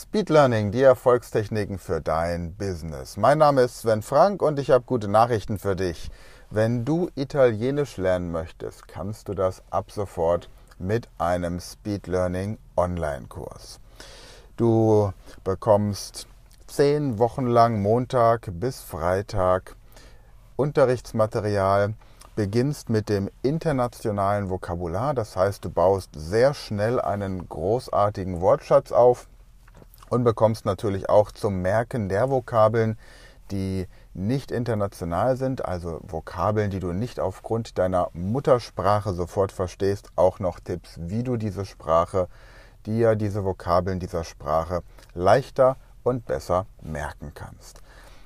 Speed Learning, die Erfolgstechniken für dein Business. Mein Name ist Sven Frank und ich habe gute Nachrichten für dich. Wenn du Italienisch lernen möchtest, kannst du das ab sofort mit einem Speed Learning Online-Kurs. Du bekommst zehn Wochen lang Montag bis Freitag Unterrichtsmaterial, beginnst mit dem internationalen Vokabular, das heißt du baust sehr schnell einen großartigen Wortschatz auf und bekommst natürlich auch zum Merken der Vokabeln, die nicht international sind, also Vokabeln, die du nicht aufgrund deiner Muttersprache sofort verstehst, auch noch Tipps, wie du diese Sprache, dir diese Vokabeln dieser Sprache leichter und besser merken kannst.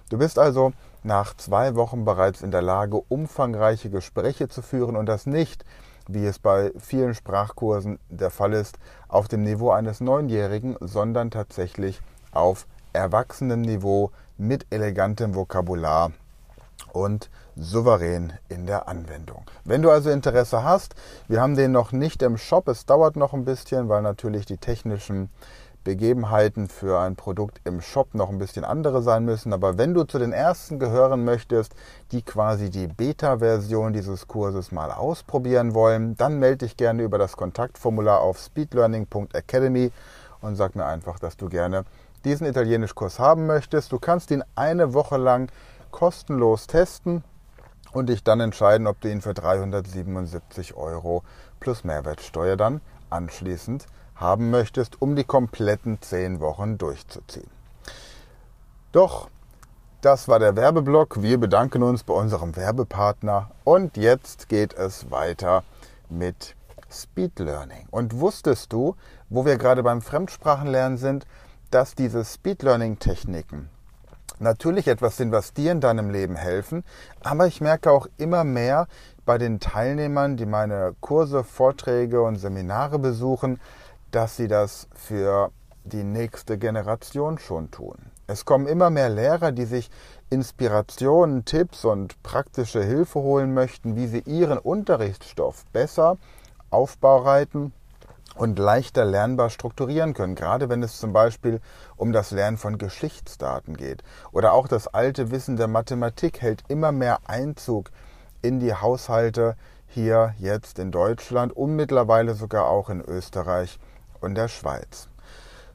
Du bist also nach zwei Wochen bereits in der Lage, umfangreiche Gespräche zu führen und das nicht, wie es bei vielen Sprachkursen der Fall ist, auf dem Niveau eines Neunjährigen, sondern tatsächlich auf erwachsenem Niveau mit elegantem Vokabular und souverän in der Anwendung. Wenn du also Interesse hast, wir haben den noch nicht im Shop, es dauert noch ein bisschen, weil natürlich die technischen Begebenheiten für ein Produkt im Shop noch ein bisschen andere sein müssen. Aber wenn du zu den ersten gehören möchtest, die quasi die Beta-Version dieses Kurses mal ausprobieren wollen, dann melde dich gerne über das Kontaktformular auf speedlearning.academy und sag mir einfach, dass du gerne diesen Italienischkurs haben möchtest. Du kannst ihn eine Woche lang kostenlos testen und dich dann entscheiden, ob du ihn für 377 Euro plus Mehrwertsteuer dann anschließend haben möchtest, um die kompletten zehn Wochen durchzuziehen. Doch, das war der Werbeblock. Wir bedanken uns bei unserem Werbepartner und jetzt geht es weiter mit Speed Learning. Und wusstest du, wo wir gerade beim Fremdsprachenlernen sind, dass diese Speed Learning Techniken natürlich etwas sind, was dir in deinem Leben helfen, aber ich merke auch immer mehr bei den Teilnehmern, die meine Kurse, Vorträge und Seminare besuchen, dass sie das für die nächste Generation schon tun. Es kommen immer mehr Lehrer, die sich Inspirationen, Tipps und praktische Hilfe holen möchten, wie sie ihren Unterrichtsstoff besser aufbereiten und leichter lernbar strukturieren können, gerade wenn es zum Beispiel um das Lernen von Geschichtsdaten geht. Oder auch das alte Wissen der Mathematik hält immer mehr Einzug in die Haushalte hier jetzt in Deutschland und mittlerweile sogar auch in Österreich und der Schweiz.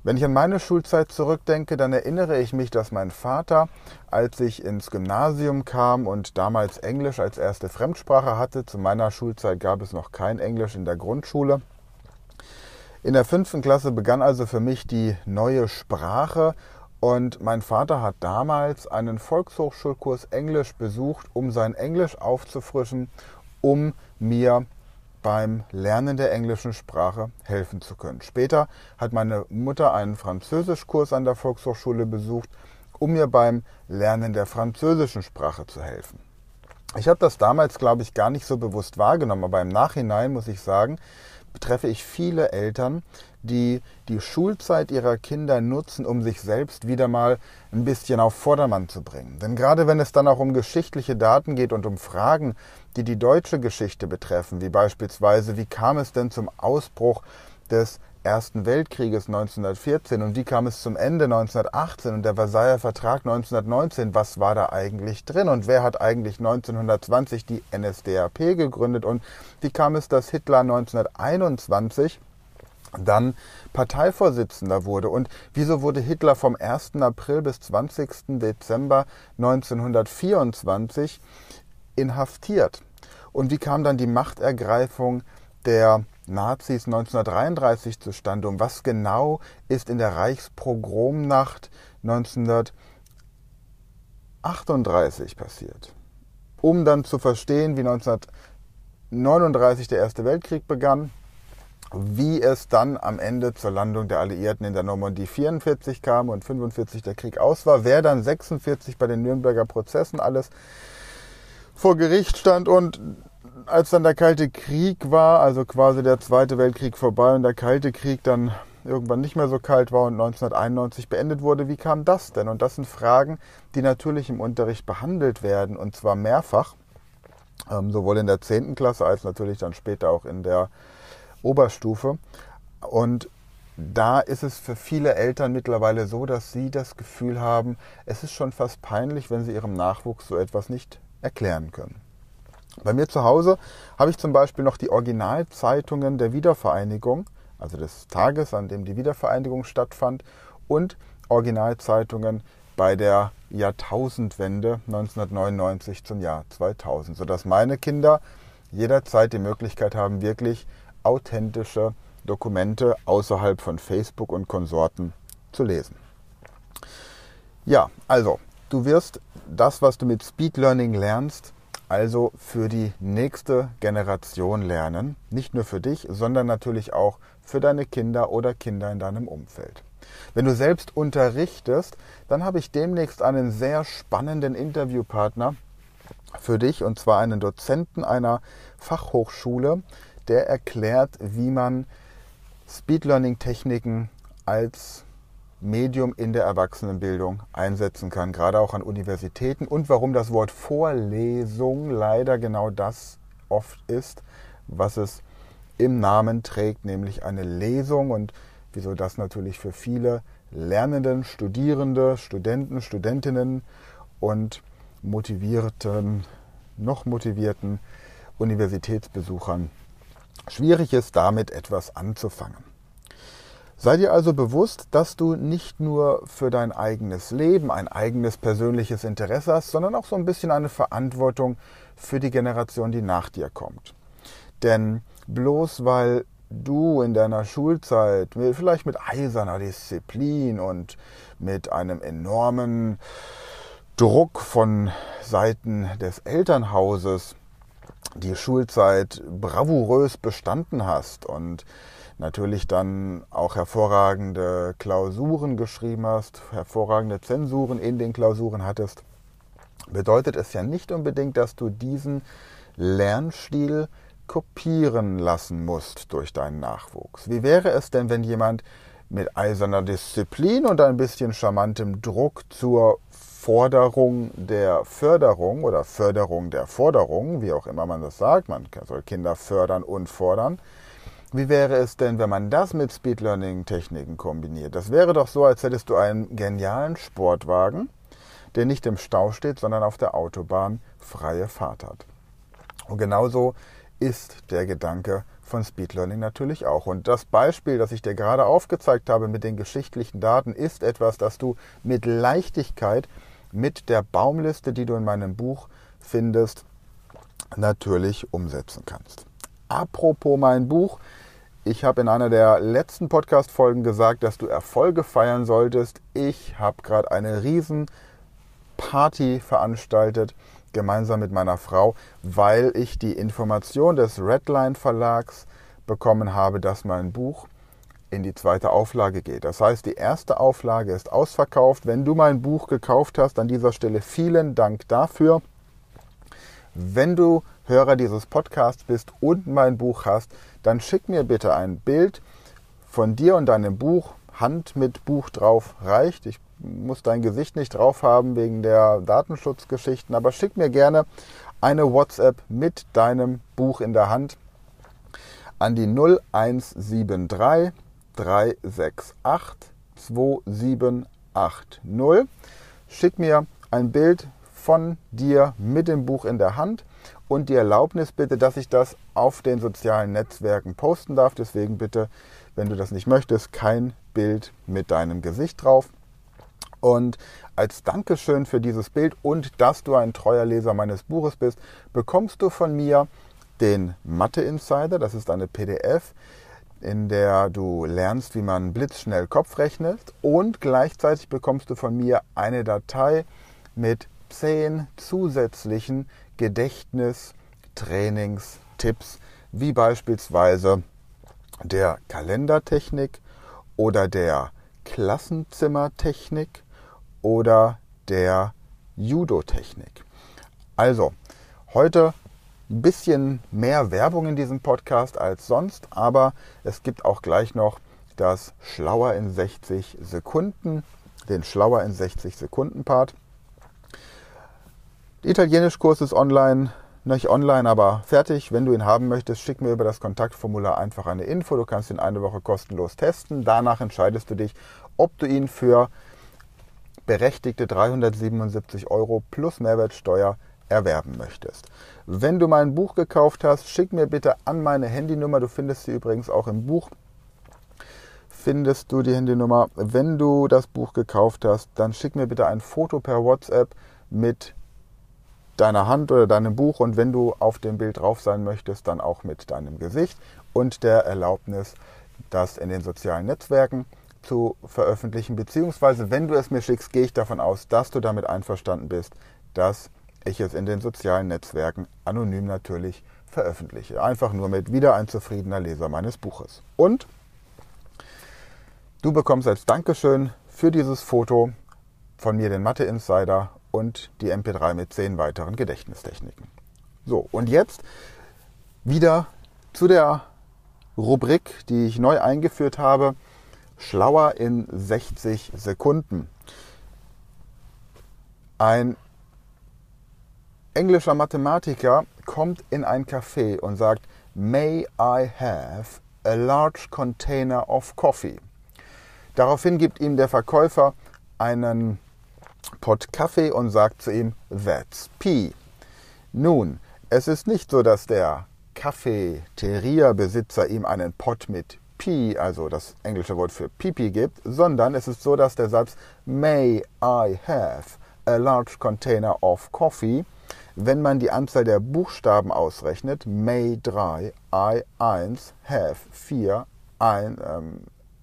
Wenn ich an meine Schulzeit zurückdenke, dann erinnere ich mich, dass mein Vater, als ich ins Gymnasium kam und damals Englisch als erste Fremdsprache hatte, zu meiner Schulzeit gab es noch kein Englisch in der Grundschule. In der fünften Klasse begann also für mich die neue Sprache und mein Vater hat damals einen Volkshochschulkurs Englisch besucht, um sein Englisch aufzufrischen, um mir beim Lernen der englischen Sprache helfen zu können. Später hat meine Mutter einen Französischkurs an der Volkshochschule besucht, um mir beim Lernen der französischen Sprache zu helfen. Ich habe das damals, glaube ich, gar nicht so bewusst wahrgenommen, aber im Nachhinein muss ich sagen, betreffe ich viele Eltern, die die Schulzeit ihrer Kinder nutzen, um sich selbst wieder mal ein bisschen auf Vordermann zu bringen. Denn gerade wenn es dann auch um geschichtliche Daten geht und um Fragen, die die deutsche Geschichte betreffen, wie beispielsweise, wie kam es denn zum Ausbruch des Ersten Weltkrieges 1914 und wie kam es zum Ende 1918 und der Versailler Vertrag 1919, was war da eigentlich drin und wer hat eigentlich 1920 die NSDAP gegründet und wie kam es, dass Hitler 1921 dann Parteivorsitzender wurde. Und wieso wurde Hitler vom 1. April bis 20. Dezember 1924 inhaftiert? Und wie kam dann die Machtergreifung der Nazis 1933 zustande? Und was genau ist in der Reichspogromnacht 1938 passiert? Um dann zu verstehen, wie 1939 der Erste Weltkrieg begann, wie es dann am Ende zur Landung der Alliierten in der Normandie 44 kam und 45 der Krieg aus war, wer dann 46 bei den Nürnberger Prozessen alles vor Gericht stand und als dann der Kalte Krieg war, also quasi der Zweite Weltkrieg vorbei und der Kalte Krieg dann irgendwann nicht mehr so kalt war und 1991 beendet wurde, wie kam das denn? Und das sind Fragen, die natürlich im Unterricht behandelt werden und zwar mehrfach, ähm, sowohl in der 10. Klasse als natürlich dann später auch in der Oberstufe. Und da ist es für viele Eltern mittlerweile so, dass sie das Gefühl haben, es ist schon fast peinlich, wenn sie ihrem Nachwuchs so etwas nicht erklären können. Bei mir zu Hause habe ich zum Beispiel noch die Originalzeitungen der Wiedervereinigung, also des Tages, an dem die Wiedervereinigung stattfand, und Originalzeitungen bei der Jahrtausendwende 1999 zum Jahr 2000, sodass meine Kinder jederzeit die Möglichkeit haben, wirklich authentische Dokumente außerhalb von Facebook und Konsorten zu lesen. Ja, also du wirst das, was du mit Speed Learning lernst, also für die nächste Generation lernen. Nicht nur für dich, sondern natürlich auch für deine Kinder oder Kinder in deinem Umfeld. Wenn du selbst unterrichtest, dann habe ich demnächst einen sehr spannenden Interviewpartner für dich, und zwar einen Dozenten einer Fachhochschule, der erklärt, wie man Speed Learning Techniken als Medium in der Erwachsenenbildung einsetzen kann, gerade auch an Universitäten und warum das Wort Vorlesung leider genau das oft ist, was es im Namen trägt, nämlich eine Lesung und wieso das natürlich für viele Lernenden, Studierende, Studenten, Studentinnen und motivierten, noch motivierten Universitätsbesuchern schwierig ist, damit etwas anzufangen. Sei dir also bewusst, dass du nicht nur für dein eigenes Leben ein eigenes persönliches Interesse hast, sondern auch so ein bisschen eine Verantwortung für die Generation, die nach dir kommt. Denn bloß weil du in deiner Schulzeit vielleicht mit eiserner Disziplin und mit einem enormen Druck von Seiten des Elternhauses die Schulzeit bravourös bestanden hast und natürlich dann auch hervorragende Klausuren geschrieben hast, hervorragende Zensuren in den Klausuren hattest, bedeutet es ja nicht unbedingt, dass du diesen Lernstil kopieren lassen musst durch deinen Nachwuchs. Wie wäre es denn, wenn jemand mit eiserner Disziplin und ein bisschen charmantem Druck zur Forderung der Förderung oder Förderung der Forderung, wie auch immer man das sagt, man soll Kinder fördern und fordern. Wie wäre es denn, wenn man das mit Speed Learning Techniken kombiniert? Das wäre doch so, als hättest du einen genialen Sportwagen, der nicht im Stau steht, sondern auf der Autobahn freie Fahrt hat. Und genauso ist der Gedanke von Speed Learning natürlich auch. Und das Beispiel, das ich dir gerade aufgezeigt habe mit den geschichtlichen Daten, ist etwas, das du mit Leichtigkeit mit der Baumliste, die du in meinem Buch findest, natürlich umsetzen kannst. Apropos mein Buch, ich habe in einer der letzten Podcast-Folgen gesagt, dass du Erfolge feiern solltest. Ich habe gerade eine riesen Party veranstaltet gemeinsam mit meiner Frau, weil ich die Information des Redline Verlags bekommen habe, dass mein Buch in die zweite Auflage geht. Das heißt, die erste Auflage ist ausverkauft. Wenn du mein Buch gekauft hast, an dieser Stelle vielen Dank dafür. Wenn du Hörer dieses Podcasts bist und mein Buch hast, dann schick mir bitte ein Bild von dir und deinem Buch. Hand mit Buch drauf reicht. Ich muss dein Gesicht nicht drauf haben wegen der Datenschutzgeschichten, aber schick mir gerne eine WhatsApp mit deinem Buch in der Hand an die 0173 368 2780. Schick mir ein Bild von dir mit dem Buch in der Hand und die Erlaubnis bitte, dass ich das auf den sozialen Netzwerken posten darf. Deswegen bitte, wenn du das nicht möchtest, kein Bild mit deinem Gesicht drauf. Und als Dankeschön für dieses Bild und dass du ein treuer Leser meines Buches bist, bekommst du von mir den Mathe Insider. Das ist eine PDF, in der du lernst, wie man blitzschnell Kopf rechnet. Und gleichzeitig bekommst du von mir eine Datei mit zehn zusätzlichen Gedächtnistrainingstipps, wie beispielsweise der Kalendertechnik oder der Klassenzimmertechnik oder der Judo-Technik. Also, heute ein bisschen mehr Werbung in diesem Podcast als sonst, aber es gibt auch gleich noch das Schlauer in 60 Sekunden, den Schlauer in 60 Sekunden Part. Italienischkurs ist online, nicht online, aber fertig. Wenn du ihn haben möchtest, schick mir über das Kontaktformular einfach eine Info. Du kannst ihn eine Woche kostenlos testen. Danach entscheidest du dich, ob du ihn für berechtigte 377 Euro plus Mehrwertsteuer erwerben möchtest. Wenn du mein Buch gekauft hast, schick mir bitte an meine Handynummer. Du findest sie übrigens auch im Buch. Findest du die Handynummer. Wenn du das Buch gekauft hast, dann schick mir bitte ein Foto per WhatsApp mit deiner Hand oder deinem Buch und wenn du auf dem Bild drauf sein möchtest, dann auch mit deinem Gesicht und der Erlaubnis, das in den sozialen Netzwerken zu veröffentlichen. Beziehungsweise, wenn du es mir schickst, gehe ich davon aus, dass du damit einverstanden bist, dass ich es in den sozialen Netzwerken anonym natürlich veröffentliche. Einfach nur mit wieder ein zufriedener Leser meines Buches. Und du bekommst als Dankeschön für dieses Foto von mir den Mathe Insider und die MP3 mit zehn weiteren Gedächtnistechniken. So, und jetzt wieder zu der Rubrik, die ich neu eingeführt habe. Schlauer in 60 Sekunden. Ein englischer Mathematiker kommt in ein Café und sagt, May I have a large container of coffee? Daraufhin gibt ihm der Verkäufer einen Pott Kaffee und sagt zu ihm, That's P. Nun, es ist nicht so, dass der Cafeteria-Besitzer ihm einen Pott mit P, also das englische Wort für Pipi gibt, sondern es ist so, dass der Satz May I have a large container of coffee wenn man die Anzahl der Buchstaben ausrechnet, May 3, I 1, have 4, ein, ähm,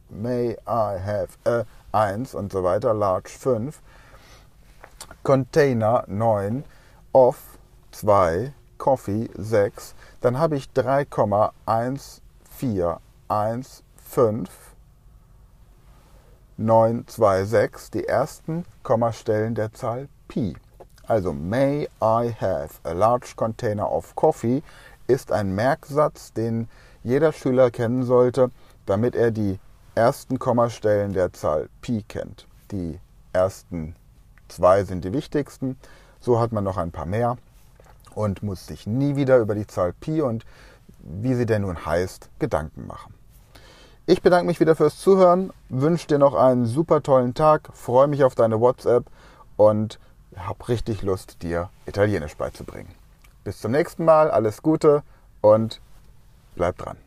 May I have a 1 und so weiter, large 5, Container 9, off 2, Coffee 6, dann habe ich 3,1415 926, die ersten Kommastellen der Zahl Pi. Also May I have a large container of coffee ist ein Merksatz, den jeder Schüler kennen sollte, damit er die ersten Kommastellen der Zahl Pi kennt. Die ersten zwei sind die wichtigsten. So hat man noch ein paar mehr und muss sich nie wieder über die Zahl Pi und wie sie denn nun heißt, Gedanken machen. Ich bedanke mich wieder fürs Zuhören, wünsche dir noch einen super tollen Tag, freue mich auf deine WhatsApp und habe richtig Lust, dir Italienisch beizubringen. Bis zum nächsten Mal, alles Gute und bleib dran.